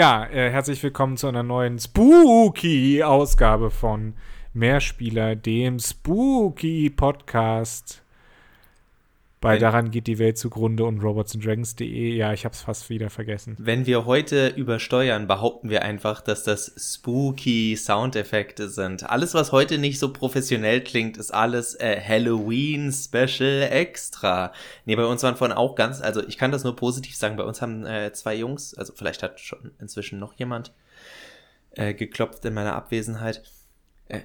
Ja, äh, herzlich willkommen zu einer neuen Spooky-Ausgabe von Mehrspieler, dem Spooky-Podcast. Bei Wenn- Daran geht die Welt zugrunde und robotsanddragons.de. Ja, ich hab's fast wieder vergessen. Wenn wir heute übersteuern, behaupten wir einfach, dass das spooky Soundeffekte sind. Alles, was heute nicht so professionell klingt, ist alles äh, Halloween Special Extra. Nee, bei uns waren vorhin auch ganz, also ich kann das nur positiv sagen, bei uns haben äh, zwei Jungs, also vielleicht hat schon inzwischen noch jemand äh, geklopft in meiner Abwesenheit. Äh,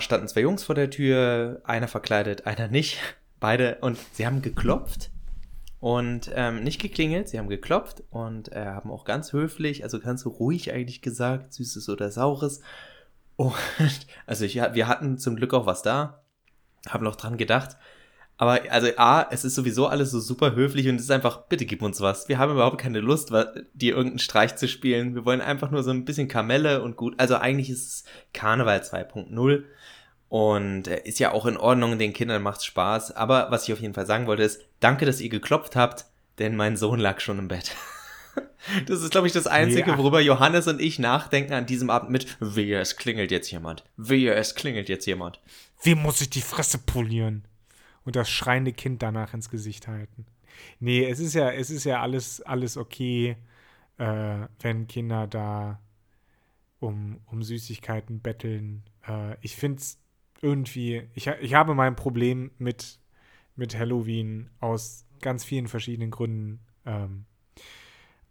standen zwei Jungs vor der Tür, einer verkleidet, einer nicht. Beide, und sie haben geklopft und ähm, nicht geklingelt, sie haben geklopft und äh, haben auch ganz höflich, also ganz ruhig eigentlich gesagt, süßes oder saures. Und also ich, wir hatten zum Glück auch was da, haben noch dran gedacht. Aber also A, es ist sowieso alles so super höflich und es ist einfach, bitte gib uns was. Wir haben überhaupt keine Lust, dir irgendeinen Streich zu spielen. Wir wollen einfach nur so ein bisschen Kamelle und gut. Also eigentlich ist es Karneval 2.0 und äh, ist ja auch in Ordnung, den Kindern macht's Spaß. Aber was ich auf jeden Fall sagen wollte ist, danke, dass ihr geklopft habt, denn mein Sohn lag schon im Bett. Das ist, glaube ich, das Einzige, Ja. worüber Johannes und ich nachdenken an diesem Abend mit, wehe, es klingelt jetzt jemand. Wehe, es klingelt jetzt jemand. Wem muss ich die Fresse polieren? Und das schreiende Kind danach ins Gesicht halten. Nee, es ist ja, es ist ja alles, alles okay, äh, wenn Kinder da um, um Süßigkeiten betteln. Äh, ich finde es irgendwie, ich, ich habe mein Problem mit, mit Halloween aus ganz vielen verschiedenen Gründen. Ähm,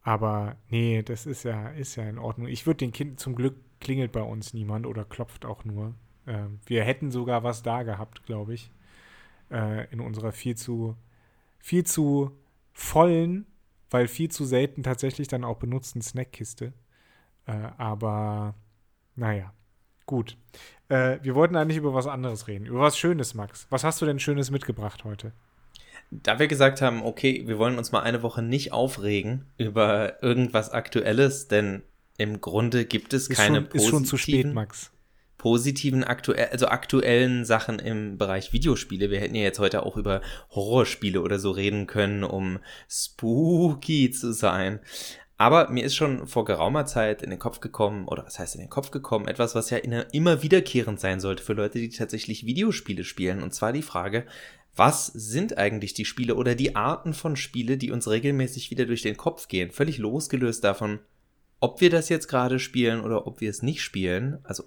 aber nee, das ist ja, ist ja in Ordnung. Ich würde den Kind, zum Glück klingelt bei uns niemand oder klopft auch nur. Ähm, wir hätten sogar was da gehabt, glaube ich. Äh, in unserer viel zu, viel zu vollen, weil viel zu selten tatsächlich dann auch benutzten Snackkiste. Äh, aber naja, gut. Äh, wir wollten eigentlich über was anderes reden. Über was Schönes, Max. Was hast du denn Schönes mitgebracht heute? Da wir gesagt haben, okay, wir wollen uns mal eine Woche nicht aufregen über irgendwas Aktuelles, denn im Grunde gibt es Ist, keine schon, ist schon zu spät, positiven- Max. positiven, aktuell, also aktuellen Sachen im Bereich Videospiele. Wir hätten ja jetzt heute auch über Horrorspiele oder so reden können, um spooky zu sein. Aber mir ist schon vor geraumer Zeit in den Kopf gekommen, oder was heißt in den Kopf gekommen, etwas, was ja immer wiederkehrend sein sollte für Leute, die tatsächlich Videospiele spielen. Und zwar die Frage, was sind eigentlich die Spiele oder die Arten von Spiele, die uns regelmäßig wieder durch den Kopf gehen? Völlig losgelöst davon, ob wir das jetzt gerade spielen oder ob wir es nicht spielen. Also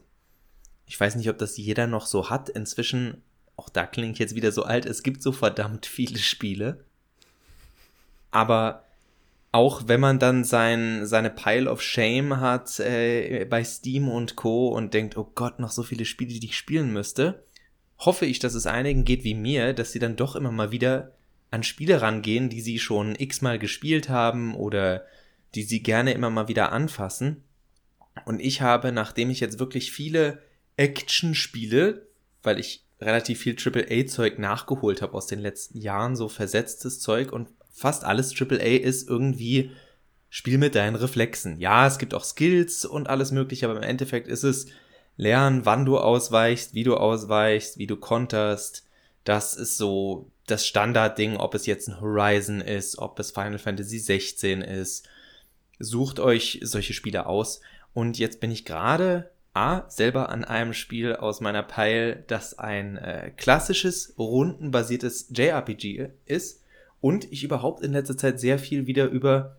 ich weiß nicht, ob das jeder noch so hat. Inzwischen, auch da klinge ich jetzt wieder so alt, es gibt so verdammt viele Spiele. Aber auch wenn man dann sein, seine Pile of Shame hat äh, bei Steam und Co. und denkt, oh Gott, noch so viele Spiele, die ich spielen müsste, hoffe ich, dass es einigen geht wie mir, dass sie dann doch immer mal wieder an Spiele rangehen, die sie schon x-mal gespielt haben oder die sie gerne immer mal wieder anfassen. Und ich habe, nachdem ich jetzt wirklich viele Action-Spiele, weil ich relativ viel AAA-Zeug nachgeholt habe aus den letzten Jahren, so versetztes Zeug und fast alles AAA ist irgendwie Spiel mit deinen Reflexen. Ja, es gibt auch Skills und alles mögliche, aber im Endeffekt ist es lernen, wann du ausweichst, wie du ausweichst, wie du konterst. Das ist so das Standardding, ob es jetzt ein Horizon ist, ob es Final Fantasy 16 ist. Sucht euch solche Spiele aus. Und jetzt bin ich gerade A, selber an einem Spiel aus meiner Pile, das ein äh, klassisches, rundenbasiertes JRPG ist. Und ich überhaupt in letzter Zeit sehr viel wieder über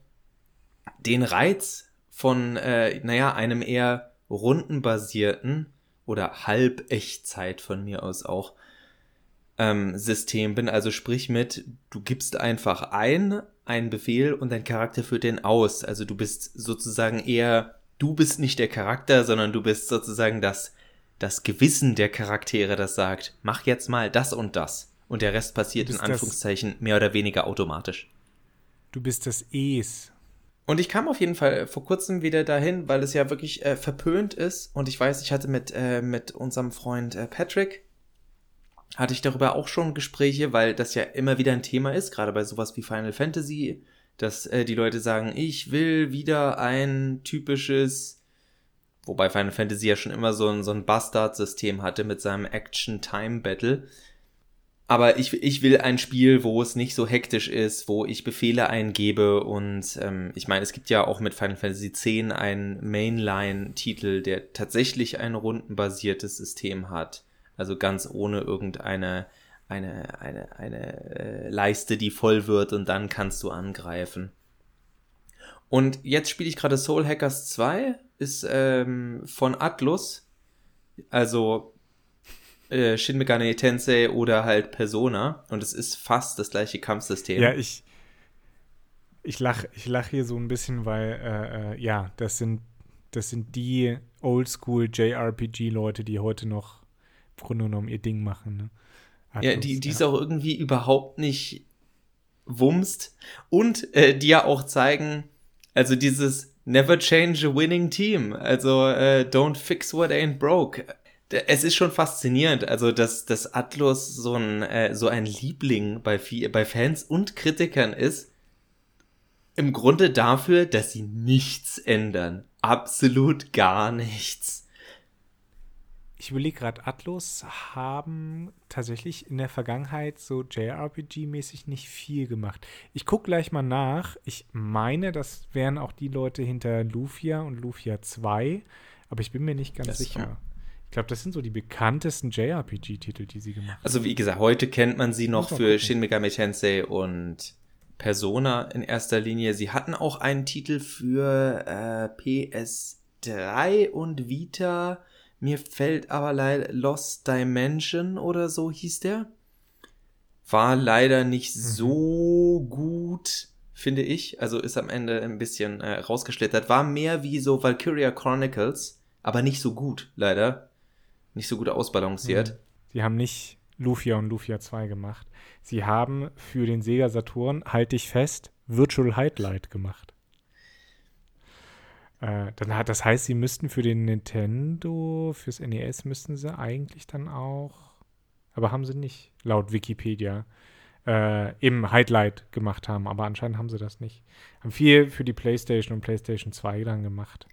den Reiz von, äh, naja, einem eher rundenbasierten oder Halbechtzeit von mir aus auch ähm, System bin. Also sprich mit, du gibst einfach ein, einen Befehl und dein Charakter führt den aus. Also du bist sozusagen eher, du bist nicht der Charakter, sondern du bist sozusagen das, das Gewissen der Charaktere, das sagt, mach jetzt mal das und das. Und der Rest passiert in Anführungszeichen mehr oder weniger automatisch. Du bist das Es. Und ich kam auf jeden Fall vor kurzem wieder dahin, weil es ja wirklich äh, verpönt ist. Und ich weiß, ich hatte mit, äh, mit unserem Freund äh, Patrick, hatte ich darüber auch schon Gespräche, weil das ja immer wieder ein Thema ist, gerade bei sowas wie Final Fantasy, dass äh, die Leute sagen, ich will wieder ein typisches, wobei Final Fantasy ja schon immer so ein, so ein Bastard-System hatte mit seinem Action-Time-Battle. Aber ich, ich will ein Spiel, wo es nicht so hektisch ist, wo ich Befehle eingebe und ähm, ich meine, es gibt ja auch mit Final Fantasy X einen Mainline-Titel, der tatsächlich ein rundenbasiertes System hat. Also ganz ohne irgendeine eine, eine, eine äh, Leiste, die voll wird und dann kannst du angreifen. Und jetzt spiele ich gerade Soul Hackers 2, ist ähm, von Atlus, also äh, Shin Megami Tensei oder halt Persona und es ist fast das gleiche Kampfsystem. Ja, ich ich lache ich lach hier so ein bisschen, weil äh, äh, ja, das sind das sind die Oldschool JRPG Leute, die heute noch im Grunde genommen ihr Ding machen. Ne? ja, die die ja. es auch irgendwie überhaupt nicht wumst und äh, die ja auch zeigen, also dieses Never change a winning team, also äh, don't fix what ain't broke es ist schon faszinierend, also dass, dass Atlus so ein, äh, so ein Liebling bei, bei Fans und Kritikern ist. Im Grunde dafür, dass sie nichts ändern. Absolut gar nichts. Ich überlege gerade, Atlus haben tatsächlich in der Vergangenheit so JRPG-mäßig nicht viel gemacht. Ich gucke gleich mal nach. Ich meine, das wären auch die Leute hinter Lufia und Lufia 2, aber ich bin mir nicht ganz das sicher. Ich glaube, das sind so die bekanntesten JRPG-Titel, die sie gemacht haben. Also wie gesagt, heute kennt man sie noch für Shin Megami Tensei und Persona in erster Linie. Sie hatten auch einen Titel für äh, PS3 und Vita. Mir fällt aber leider Lost Dimension oder so hieß der. War leider nicht mhm. so gut, finde ich. Also ist am Ende ein bisschen äh, rausgeschlittert. War mehr wie so Valkyria Chronicles, aber nicht so gut, leider nicht so gut ausbalanciert. Sie haben nicht Lufia und Lufia 2 gemacht. Sie haben für den Sega Saturn, halte ich fest, Virtual Highlight gemacht. Äh, dann hat, das heißt, sie müssten für den Nintendo, fürs NES müssten sie eigentlich dann auch, aber haben sie nicht, laut Wikipedia, äh, im Highlight gemacht haben, aber anscheinend haben sie das nicht. Haben viel für die PlayStation und PlayStation 2 dann gemacht.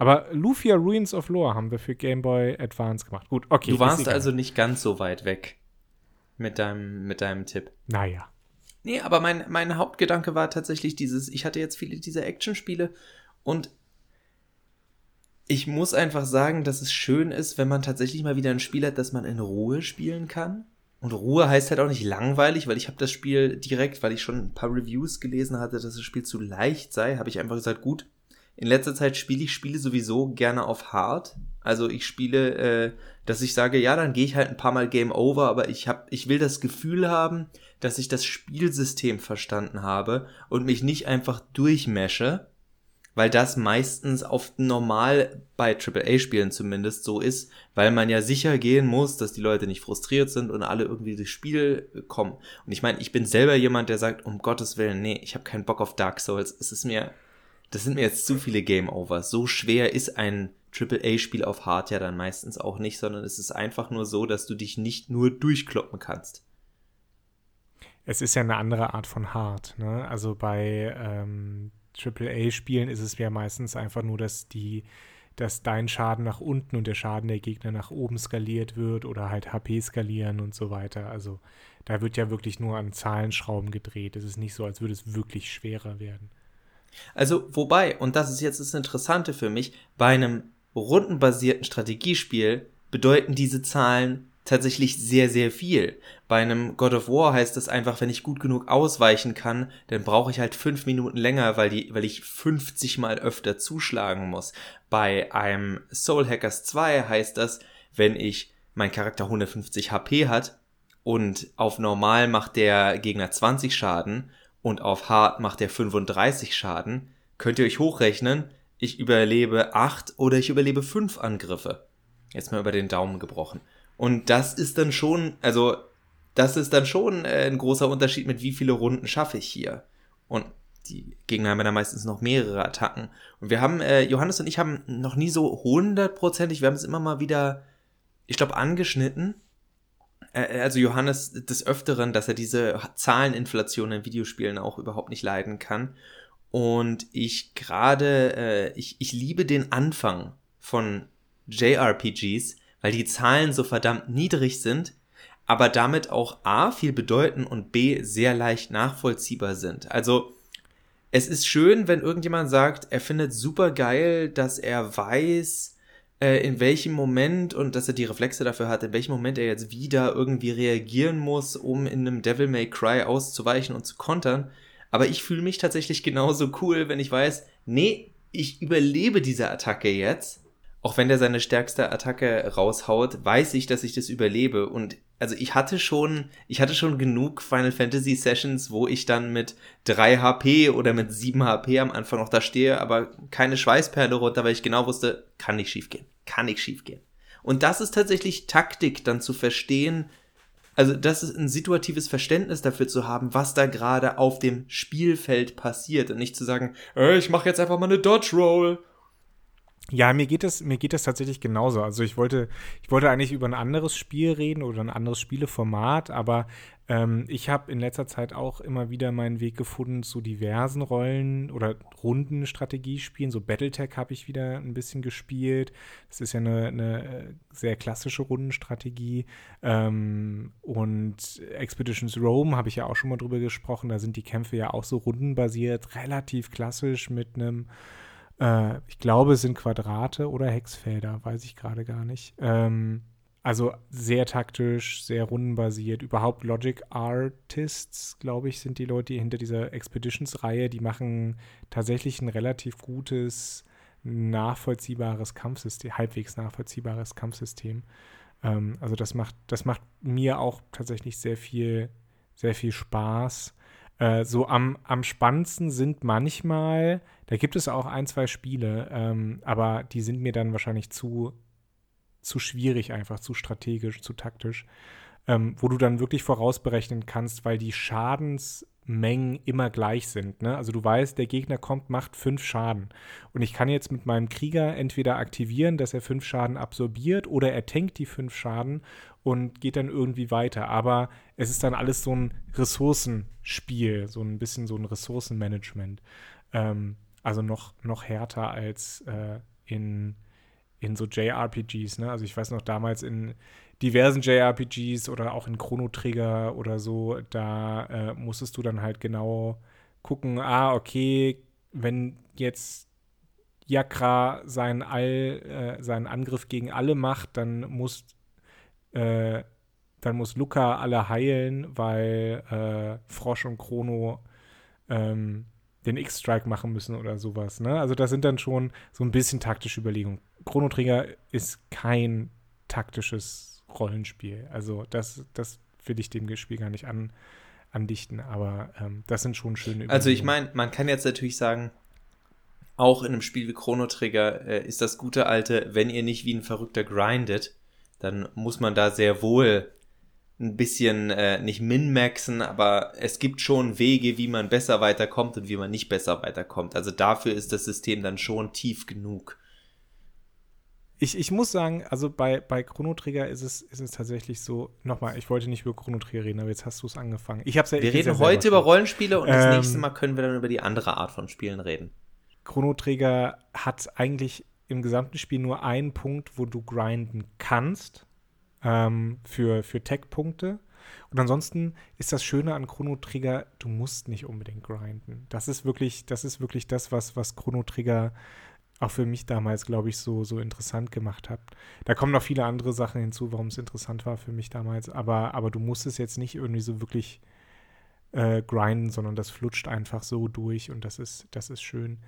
Aber Lufia Ruins of Lore haben wir für Game Boy Advance gemacht. Gut, okay. Du warst also nicht ganz so weit weg mit deinem, mit deinem Tipp. Naja. Nee, aber mein, mein Hauptgedanke war tatsächlich dieses, ich hatte jetzt viele dieser Action-Spiele und ich muss einfach sagen, dass es schön ist, wenn man tatsächlich mal wieder ein Spiel hat, das man in Ruhe spielen kann. Und Ruhe heißt halt auch nicht langweilig, weil ich habe das Spiel direkt, weil ich schon ein paar Reviews gelesen hatte, dass das Spiel zu leicht sei, habe ich einfach gesagt, gut, in letzter Zeit spiele ich Spiele sowieso gerne auf Hard. Also ich spiele, äh, dass ich sage, ja, dann gehe ich halt ein paar Mal Game Over, aber ich hab, ich will das Gefühl haben, dass ich das Spielsystem verstanden habe und mich nicht einfach durchmesche, weil das meistens auf normal bei AAA-Spielen zumindest so ist, weil man ja sicher gehen muss, dass die Leute nicht frustriert sind und alle irgendwie durchs Spiel kommen. Und ich meine, ich bin selber jemand, der sagt, um Gottes Willen, nee, ich habe keinen Bock auf Dark Souls. Es ist mir das sind mir jetzt zu viele Game Overs. So schwer ist ein AAA-Spiel auf Hard ja dann meistens auch nicht, sondern es ist einfach nur so, dass du dich nicht nur durchkloppen kannst. Es ist ja eine andere Art von Hard. Ne? Also bei ähm, AAA-Spielen ist es ja meistens einfach nur, dass die dass dein Schaden nach unten und der Schaden der Gegner nach oben skaliert wird oder halt HP skalieren und so weiter. Also da wird ja wirklich nur an Zahlenschrauben gedreht. Es ist nicht so, als würde es wirklich schwerer werden. Also, wobei, und das ist jetzt das Interessante für mich, bei einem rundenbasierten Strategiespiel bedeuten diese Zahlen tatsächlich sehr, sehr viel. Bei einem God of War heißt es einfach, wenn ich gut genug ausweichen kann, dann brauche ich halt fünf Minuten länger, weil, die, weil ich 50 mal öfter zuschlagen muss. Bei einem Soul Hackers 2 heißt das, wenn ich mein Charakter 150 HP hat und auf normal macht der Gegner 20 Schaden und auf Hard macht er 35 Schaden, könnt ihr euch hochrechnen, ich überlebe 8 oder ich überlebe 5 Angriffe. Jetzt mal über den Daumen gebrochen. Und das ist dann schon, also das ist dann schon äh, ein großer Unterschied, mit wie viele Runden schaffe ich hier. Und die Gegner haben ja dann meistens noch mehrere Attacken. Und wir haben, äh, Johannes und ich haben noch nie so hundertprozentig, wir haben es immer mal wieder, ich glaube, angeschnitten, also Johannes des Öfteren, dass er diese Zahleninflation in Videospielen auch überhaupt nicht leiden kann. Und ich gerade, äh, ich, ich liebe den Anfang von JRPGs, weil die Zahlen so verdammt niedrig sind, aber damit auch A viel bedeuten und B sehr leicht nachvollziehbar sind. Also es ist schön, wenn irgendjemand sagt, er findet super geil, dass er weiß, äh, in welchem Moment und dass er die Reflexe dafür hat, in welchem Moment er jetzt wieder irgendwie reagieren muss, um in einem Devil May Cry auszuweichen und zu kontern. Aber ich fühle mich tatsächlich genauso cool, wenn ich weiß, nee, ich überlebe diese Attacke jetzt. Auch wenn der seine stärkste Attacke raushaut, weiß ich, dass ich das überlebe. Und also ich hatte schon, ich hatte schon genug Final Fantasy Sessions, wo ich dann mit 3 HP oder mit 7 HP am Anfang noch da stehe, aber keine Schweißperle runter, weil ich genau wusste, kann nicht schiefgehen. Kann nicht schiefgehen. Und das ist tatsächlich Taktik, dann zu verstehen, also das ist ein situatives Verständnis dafür zu haben, was da gerade auf dem Spielfeld passiert und nicht zu sagen, äh, ich mache jetzt einfach mal eine Dodge Roll ja, mir geht es mir geht es tatsächlich genauso. Also ich wollte ich wollte eigentlich über ein anderes Spiel reden oder ein anderes Spieleformat, aber ähm, ich habe in letzter Zeit auch immer wieder meinen Weg gefunden zu diversen Rollen oder Rundenstrategiespielen. So Battletech habe ich wieder ein bisschen gespielt. Das ist ja eine, eine äh, sehr klassische Rundenstrategie. Ähm, und Expeditions Rome habe ich ja auch schon mal drüber gesprochen. Da sind die Kämpfe ja auch so rundenbasiert, relativ klassisch mit einem äh, ich glaube, es sind Quadrate oder Hexfelder, weiß ich gerade gar nicht. Ähm, also sehr taktisch, sehr rundenbasiert. Überhaupt Logic Artists, glaube ich, sind die Leute hinter dieser Expeditions-Reihe. Die machen tatsächlich ein relativ gutes, nachvollziehbares Kampfsystem, halbwegs nachvollziehbares Kampfsystem. Ähm, also das macht, das macht mir auch tatsächlich sehr viel, sehr viel Spaß. Äh, so am, am spannendsten sind manchmal, da gibt es auch ein, zwei Spiele, ähm, aber die sind mir dann wahrscheinlich zu, zu schwierig einfach, zu strategisch, zu taktisch, ähm, wo du dann wirklich vorausberechnen kannst, weil die Schadens Mengen immer gleich sind. Ne? Also du weißt, der Gegner kommt, macht fünf Schaden. Und ich kann jetzt mit meinem Krieger entweder aktivieren, dass er fünf Schaden absorbiert, oder er tankt die fünf Schaden und geht dann irgendwie weiter. Aber es ist dann alles so ein Ressourcenspiel, so ein bisschen so ein Ressourcenmanagement. Ähm, also noch, noch härter als äh, in, in so JRPGs. Ne? Also ich weiß noch damals in diversen JRPGs oder auch in Chrono Trigger oder so, da äh, musstest du dann halt genau gucken, ah, okay, wenn jetzt Yakra seinen, All, äh, seinen Angriff gegen alle macht, dann muss, äh, dann muss Luca alle heilen, weil äh, Frosch und Chrono ähm, den X-Strike machen müssen oder sowas. Ne? Also das sind dann schon so ein bisschen taktische Überlegungen. Chrono Trigger ist kein taktisches Rollenspiel. Also das, das will ich dem Spiel gar nicht an, andichten, aber ähm, das sind schon schöne Übungen. Also ich meine, man kann jetzt natürlich sagen, auch in einem Spiel wie Chrono Trigger äh, ist das gute alte, wenn ihr nicht wie ein Verrückter grindet, dann muss man da sehr wohl ein bisschen äh, nicht min-maxen, aber es gibt schon Wege, wie man besser weiterkommt und wie man nicht besser weiterkommt. Also dafür ist das System dann schon tief genug. Ich, ich muss sagen, also bei, bei Chrono Trigger ist es, ist es tatsächlich so, nochmal, ich wollte nicht über Chrono Trigger reden, aber jetzt hast du es angefangen. Ich hab's ja, wir reden heute über Rollenspiele und ähm, das nächste Mal können wir dann über die andere Art von Spielen reden. Chrono Trigger hat eigentlich im gesamten Spiel nur einen Punkt, wo du grinden kannst ähm, für, für Tech-Punkte. Und ansonsten ist das Schöne an Chrono Trigger, du musst nicht unbedingt grinden. Das ist wirklich, das ist wirklich das, was, was Chrono Trigger auch für mich damals, glaube ich, so, so interessant gemacht hat. Da kommen noch viele andere Sachen hinzu, warum es interessant war für mich damals. Aber, aber du musst es jetzt nicht irgendwie so wirklich äh, grinden, sondern das flutscht einfach so durch und das ist, das ist schön.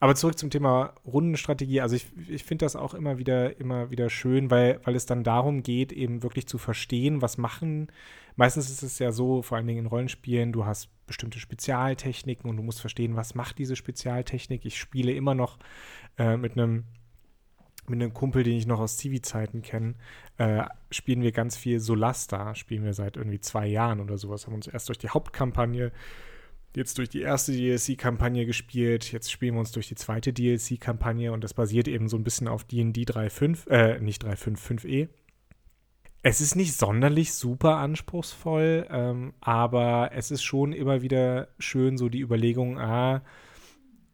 Aber zurück zum Thema Rundenstrategie. Also ich, ich finde das auch immer wieder, immer wieder schön, weil, weil es dann darum geht, eben wirklich zu verstehen, was machen. Meistens ist es ja so, vor allen Dingen in Rollenspielen, du hast bestimmte Spezialtechniken und du musst verstehen, was macht diese Spezialtechnik. Ich spiele immer noch äh, mit einem mit einem Kumpel, den ich noch aus Zivi-Zeiten kenne, äh, spielen wir ganz viel Solasta, spielen wir seit irgendwie zwei Jahren oder sowas, haben uns erst durch die Hauptkampagne jetzt durch die erste DLC-Kampagne gespielt, jetzt spielen wir uns durch die zweite DLC-Kampagne und das basiert eben so ein bisschen auf D&D 3.5, äh, nicht 3.5, 5e. Es ist nicht sonderlich super anspruchsvoll, ähm, aber es ist schon immer wieder schön, so die Überlegung, ah,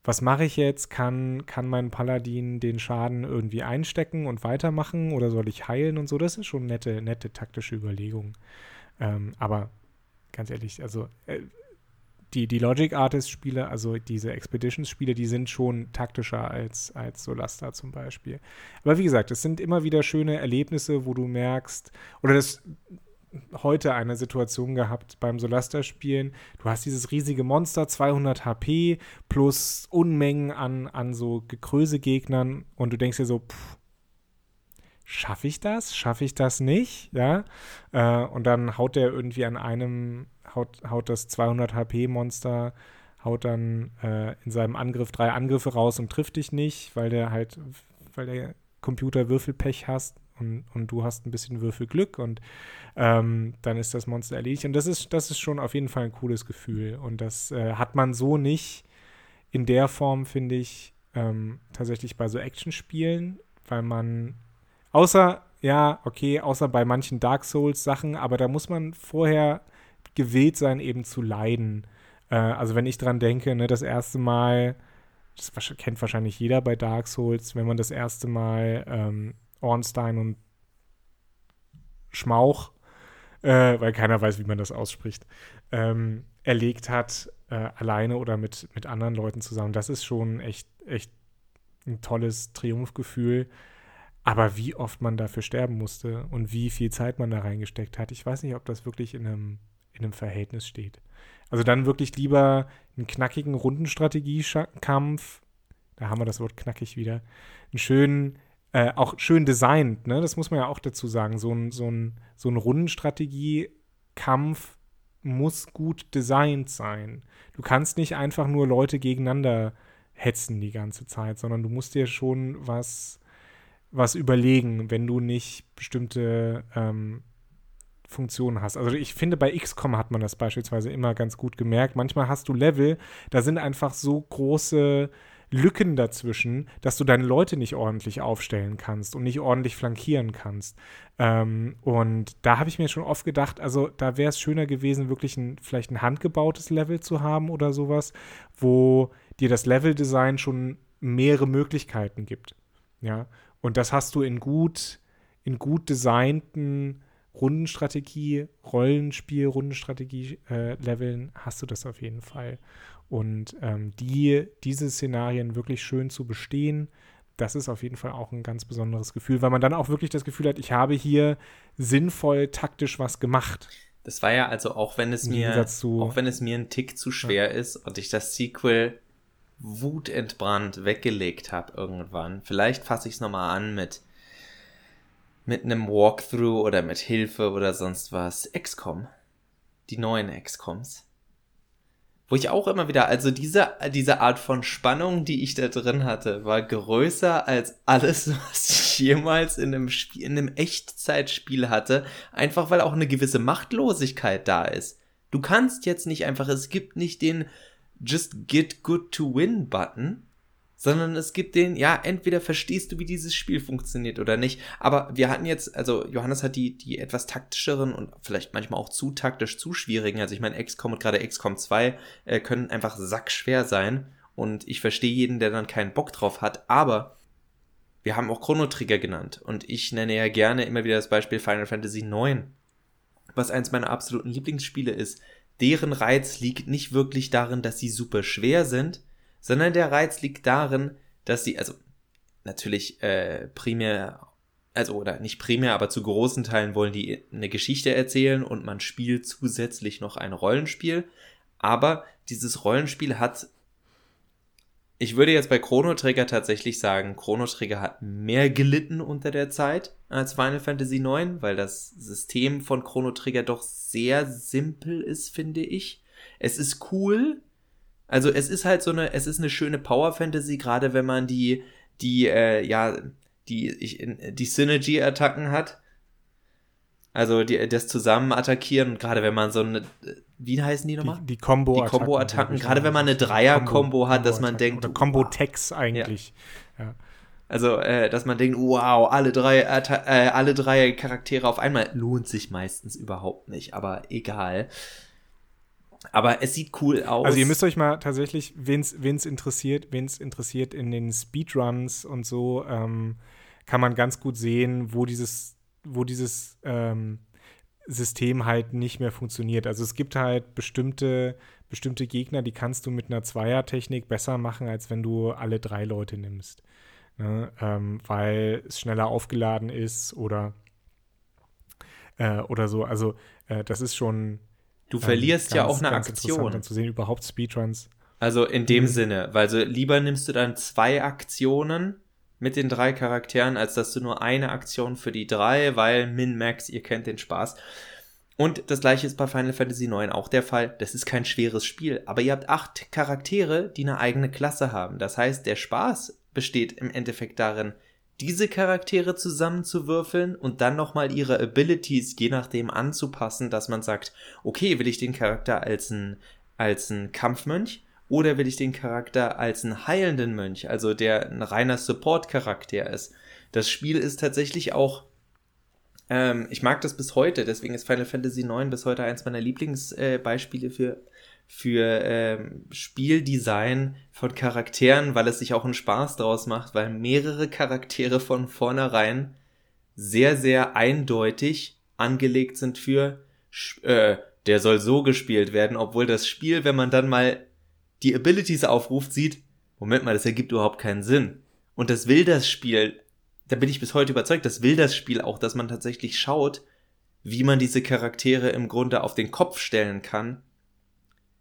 was mache ich jetzt? Kann, kann mein Paladin den Schaden irgendwie einstecken und weitermachen oder soll ich heilen und so? Das ist schon nette, nette taktische Überlegung. Ähm, aber ganz ehrlich, also äh, die, die Logic Artist-Spiele, also diese Expeditions-Spiele, die sind schon taktischer als, als Solasta zum Beispiel. Aber wie gesagt, es sind immer wieder schöne Erlebnisse, wo du merkst, oder das heute eine Situation gehabt beim Solasta-Spielen. Du hast dieses riesige Monster, 200 HP plus Unmengen an, an so Gekröse-Gegnern und du denkst dir so, schaffe ich das? Schaffe ich das nicht? Ja. Äh, und dann haut der irgendwie an einem, haut, haut das 200 HP-Monster, haut dann äh, in seinem Angriff drei Angriffe raus und trifft dich nicht, weil der halt, weil der Computer Würfelpech hast und, und du hast ein bisschen Würfelglück und ähm, dann ist das Monster erledigt. Und das ist, das ist schon auf jeden Fall ein cooles Gefühl. Und das äh, hat man so nicht in der Form, finde ich, ähm, tatsächlich bei so Actionspielen, weil man, außer, ja, okay, außer bei manchen Dark Souls-Sachen, aber da muss man vorher gewillt sein, eben zu leiden. Äh, also wenn ich dran denke, ne, das erste Mal, das kennt wahrscheinlich jeder bei Dark Souls, wenn man das erste Mal ähm, Ornstein und Schmauch, äh, weil keiner weiß, wie man das ausspricht, ähm, erlegt hat, äh, alleine oder mit, mit anderen Leuten zusammen. Das ist schon echt, echt ein tolles Triumphgefühl. Aber wie oft man dafür sterben musste und wie viel Zeit man da reingesteckt hat, ich weiß nicht, ob das wirklich in einem, in einem Verhältnis steht. Also dann wirklich lieber einen knackigen Rundenstrategiekampf, da haben wir das Wort knackig wieder, einen schönen äh, auch schön designt, ne? Das muss man ja auch dazu sagen. So ein, so ein, so ein Rundenstrategie-Kampf muss gut designt sein. Du kannst nicht einfach nur Leute gegeneinander hetzen die ganze Zeit, sondern du musst dir schon was, was überlegen, wenn du nicht bestimmte ähm, Funktionen hast. Also ich finde, bei XCOM hat man das beispielsweise immer ganz gut gemerkt. Manchmal hast du Level, da sind einfach so große Lücken dazwischen, dass du deine Leute nicht ordentlich aufstellen kannst und nicht ordentlich flankieren kannst. Ähm, und da habe ich mir schon oft gedacht, also da wäre es schöner gewesen, wirklich ein, vielleicht ein handgebautes Level zu haben oder sowas, wo dir das Leveldesign schon mehrere Möglichkeiten gibt. Ja, und das hast du in gut, in gut designten Rundenstrategie, Rollenspiel, Rundenstrategie-Leveln äh, hast du das auf jeden Fall. Und ähm, die, diese Szenarien wirklich schön zu bestehen, das ist auf jeden Fall auch ein ganz besonderes Gefühl, weil man dann auch wirklich das Gefühl hat, ich habe hier sinnvoll taktisch was gemacht. Das war ja also auch wenn es mir auch wenn es mir ein Tick zu schwer ja. ist und ich das Sequel wutentbrannt weggelegt habe irgendwann. Vielleicht fasse ich es nochmal an mit mit einem Walkthrough oder mit Hilfe oder sonst was. XCOM. Die neuen XCOMs wo ich auch immer wieder, also diese, diese Art von Spannung, die ich da drin hatte, war größer als alles, was ich jemals in einem Spiel, in einem Echtzeitspiel hatte, einfach weil auch eine gewisse Machtlosigkeit da ist. Du kannst jetzt nicht einfach, es gibt nicht den Just Get Good to Win Button, sondern es gibt den, ja, entweder verstehst du, wie dieses Spiel funktioniert oder nicht. Aber wir hatten jetzt, also Johannes hat die, die etwas taktischeren und vielleicht manchmal auch zu taktisch zu schwierigen, also ich meine, XCOM und gerade XCOM 2 äh, können einfach sackschwer sein und ich verstehe jeden, der dann keinen Bock drauf hat, aber wir haben auch Chrono Trigger genannt und ich nenne ja gerne immer wieder das Beispiel Final Fantasy 9, was eins meiner absoluten Lieblingsspiele ist. Deren Reiz liegt nicht wirklich darin, dass sie super schwer sind, sondern der Reiz liegt darin, dass sie, also natürlich äh, primär, also oder nicht primär, aber zu großen Teilen wollen die eine Geschichte erzählen und man spielt zusätzlich noch ein Rollenspiel. Aber dieses Rollenspiel hat, ich würde jetzt bei Chrono Trigger tatsächlich sagen, Chrono Trigger hat mehr gelitten unter der Zeit als Final Fantasy IX, weil das System von Chrono Trigger doch sehr simpel ist, finde ich. Es ist cool, also es ist halt so eine, es ist eine schöne Power Fantasy, gerade wenn man die, die, äh, ja, die, ich, die Synergy-Attacken hat. Also die, das Zusammen-Attackieren und gerade wenn man so eine, wie heißen die nochmal? Die, die Combo-Attacken. Die Combo-Attacken, gerade wenn man eine Dreier-Combo hat, dass man denkt. Oder Combo-Tex eigentlich. Ja. ja. Also, äh, dass man denkt, wow, alle drei, äh, alle drei Charaktere auf einmal lohnt sich meistens überhaupt nicht, aber egal. Aber es sieht cool aus. Also ihr müsst euch mal tatsächlich, wen es interessiert, wen es interessiert in den Speedruns und so, ähm, kann man ganz gut sehen, wo dieses, wo dieses ähm, System halt nicht mehr funktioniert. Also es gibt halt bestimmte, bestimmte Gegner, die kannst du mit einer Zweier-Technik besser machen, als wenn du alle drei Leute nimmst. Ne? Ähm, weil es schneller aufgeladen ist oder, äh, oder so. Also äh, das ist schon. Du verlierst ähm, ja ganz, auch eine Aktion. Dann zu sehen, überhaupt Speedruns. Also in dem Mhm. Sinne, weil so lieber nimmst du dann zwei Aktionen mit den drei Charakteren, als dass du nur eine Aktion für die drei, weil Min-Max, ihr kennt den Spaß. Und das gleiche ist bei Final Fantasy IX auch der Fall. Das ist kein schweres Spiel, aber ihr habt acht Charaktere, die eine eigene Klasse haben. Das heißt, der Spaß besteht im Endeffekt darin, diese Charaktere zusammenzuwürfeln und dann nochmal ihre Abilities je nachdem anzupassen, dass man sagt, okay, will ich den Charakter als ein, als ein Kampfmönch oder will ich den Charakter als einen heilenden Mönch, also der ein reiner Support-Charakter ist. Das Spiel ist tatsächlich auch, ähm, ich mag das bis heute, deswegen ist Final Fantasy IX bis heute eins meiner Lieblingsbeispiele für, für ähm, Spieldesign von Charakteren, weil es sich auch einen Spaß draus macht, weil mehrere Charaktere von vornherein sehr, sehr eindeutig angelegt sind für, äh, der soll so gespielt werden, obwohl das Spiel, wenn man dann mal die Abilities aufruft, sieht, Moment mal, das ergibt überhaupt keinen Sinn. Und das will das Spiel, da bin ich bis heute überzeugt, das will das Spiel auch, dass man tatsächlich schaut, wie man diese Charaktere im Grunde auf den Kopf stellen kann,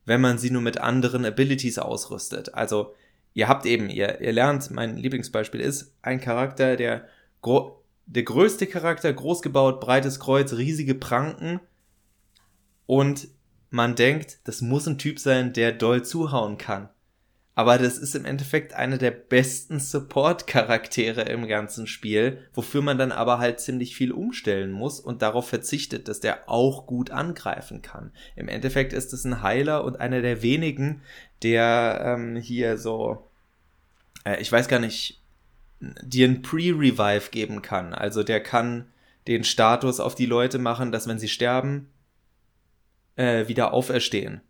wenn man sie nur mit anderen Abilities ausrüstet. Also, ihr habt eben, ihr, ihr lernt, mein Lieblingsbeispiel ist ein Charakter, der, der größte Charakter, groß gebaut, breites Kreuz, riesige Pranken und man denkt, das muss ein Typ sein, der doll zuhauen kann. Aber das ist im Endeffekt einer der besten Support-Charaktere im ganzen Spiel, wofür man dann aber halt ziemlich viel umstellen muss und darauf verzichtet, dass der auch gut angreifen kann. Im Endeffekt ist es ein Heiler und einer der wenigen, der ähm, hier so, äh, ich weiß gar nicht, dir ein Pre-Revive geben kann. Also der kann den Status auf die Leute machen, dass wenn sie sterben, äh, wieder auferstehen.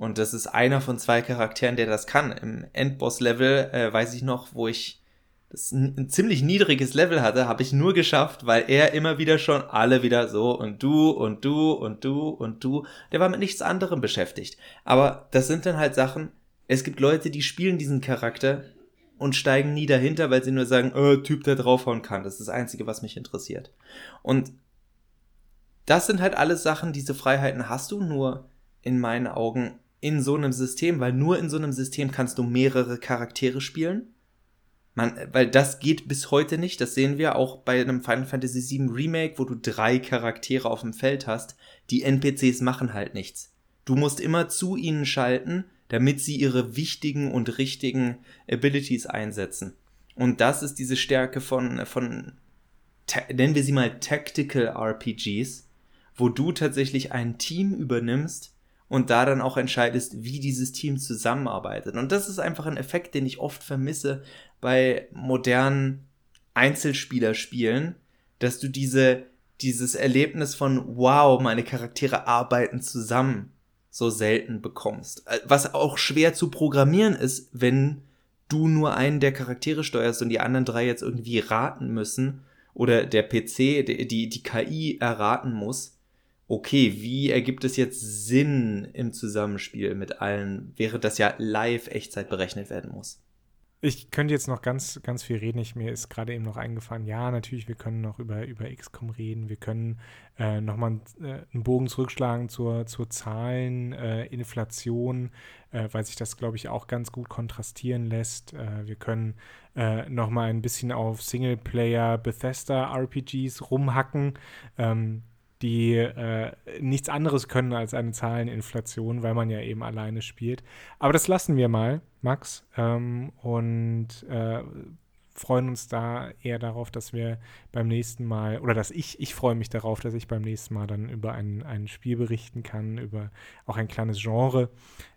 Und das ist einer von zwei Charakteren, der das kann. Im Endboss-Level äh, weiß ich noch, wo ich das ein, ziemlich niedriges Level hatte, habe ich nur geschafft, weil er immer wieder schon alle wieder so und du und du und du und du. Der war mit nichts anderem beschäftigt. Aber das sind dann halt Sachen. Es gibt Leute, die spielen diesen Charakter und steigen nie dahinter, weil sie nur sagen, äh, Typ, der draufhauen kann. Das ist das Einzige, was mich interessiert. Und das sind halt alles Sachen, diese Freiheiten hast du nur in meinen Augen in so einem System, weil nur in so einem System kannst du mehrere Charaktere spielen. Man, weil das geht bis heute nicht. Das sehen wir auch bei einem Final Fantasy VII Remake, wo du drei Charaktere auf dem Feld hast. Die NPCs machen halt nichts. Du musst immer zu ihnen schalten, damit sie ihre wichtigen und richtigen Abilities einsetzen. Und das ist diese Stärke von, von nennen wir sie mal Tactical RPGs, wo du tatsächlich ein Team übernimmst und da dann auch entscheidest, wie dieses Team zusammenarbeitet. Und das ist einfach ein Effekt, den ich oft vermisse bei modernen Einzelspielerspielen, dass du diese, dieses Erlebnis von, wow, meine Charaktere arbeiten zusammen, so selten bekommst. Was auch schwer zu programmieren ist, wenn du nur einen der Charaktere steuerst und die anderen drei jetzt irgendwie raten müssen oder der PC, die, die KI erraten muss okay, wie ergibt es jetzt Sinn im Zusammenspiel mit allen, während das ja live Echtzeit berechnet werden muss? Ich könnte jetzt noch ganz, ganz viel reden. Ich, mir ist gerade eben noch eingefallen, ja, natürlich, wir können noch über, über XCOM reden. Wir können äh, nochmal äh, einen Bogen zurückschlagen zur, zur Zahlen, äh, Inflation, äh, weil sich das, glaube ich, auch ganz gut kontrastieren lässt. Äh, wir können äh, nochmal ein bisschen auf Singleplayer Bethesda RPGs rumhacken. Ähm, die äh, nichts anderes können als eine Zahleninflation, weil man ja eben alleine spielt. Aber das lassen wir mal, Max, ähm, und äh, freuen uns da eher darauf, dass wir beim nächsten Mal, oder dass ich, ich freue mich darauf, dass ich beim nächsten Mal dann über ein, ein Spiel berichten kann, über auch ein kleines Genre,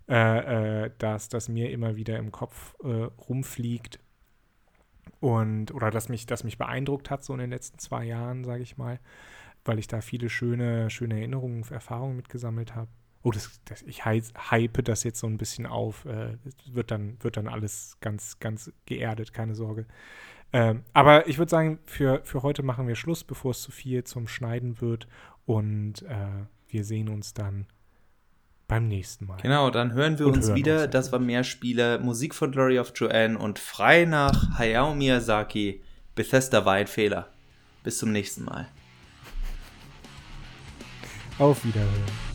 äh, äh das, das mir immer wieder im Kopf äh, rumfliegt. Und, oder das mich, das mich beeindruckt hat, so in den letzten zwei Jahren, sage ich mal weil ich da viele schöne, schöne Erinnerungen, Erfahrungen mitgesammelt habe. Oh, das, das, ich hype das jetzt so ein bisschen auf. Äh, wird, dann, wird dann alles ganz, ganz geerdet, keine Sorge. Ähm, aber ich würde sagen, für, für heute machen wir Schluss, bevor es zu viel zum Schneiden wird. Und äh, wir sehen uns dann beim nächsten Mal. Genau, dann hören wir und uns hören wieder. Uns das war Mehrspieler, Musik von Glory of Joanne und frei nach Hayao Miyazaki, Bethesda Weinfehler. Bis zum nächsten Mal. Auf Wiederhören.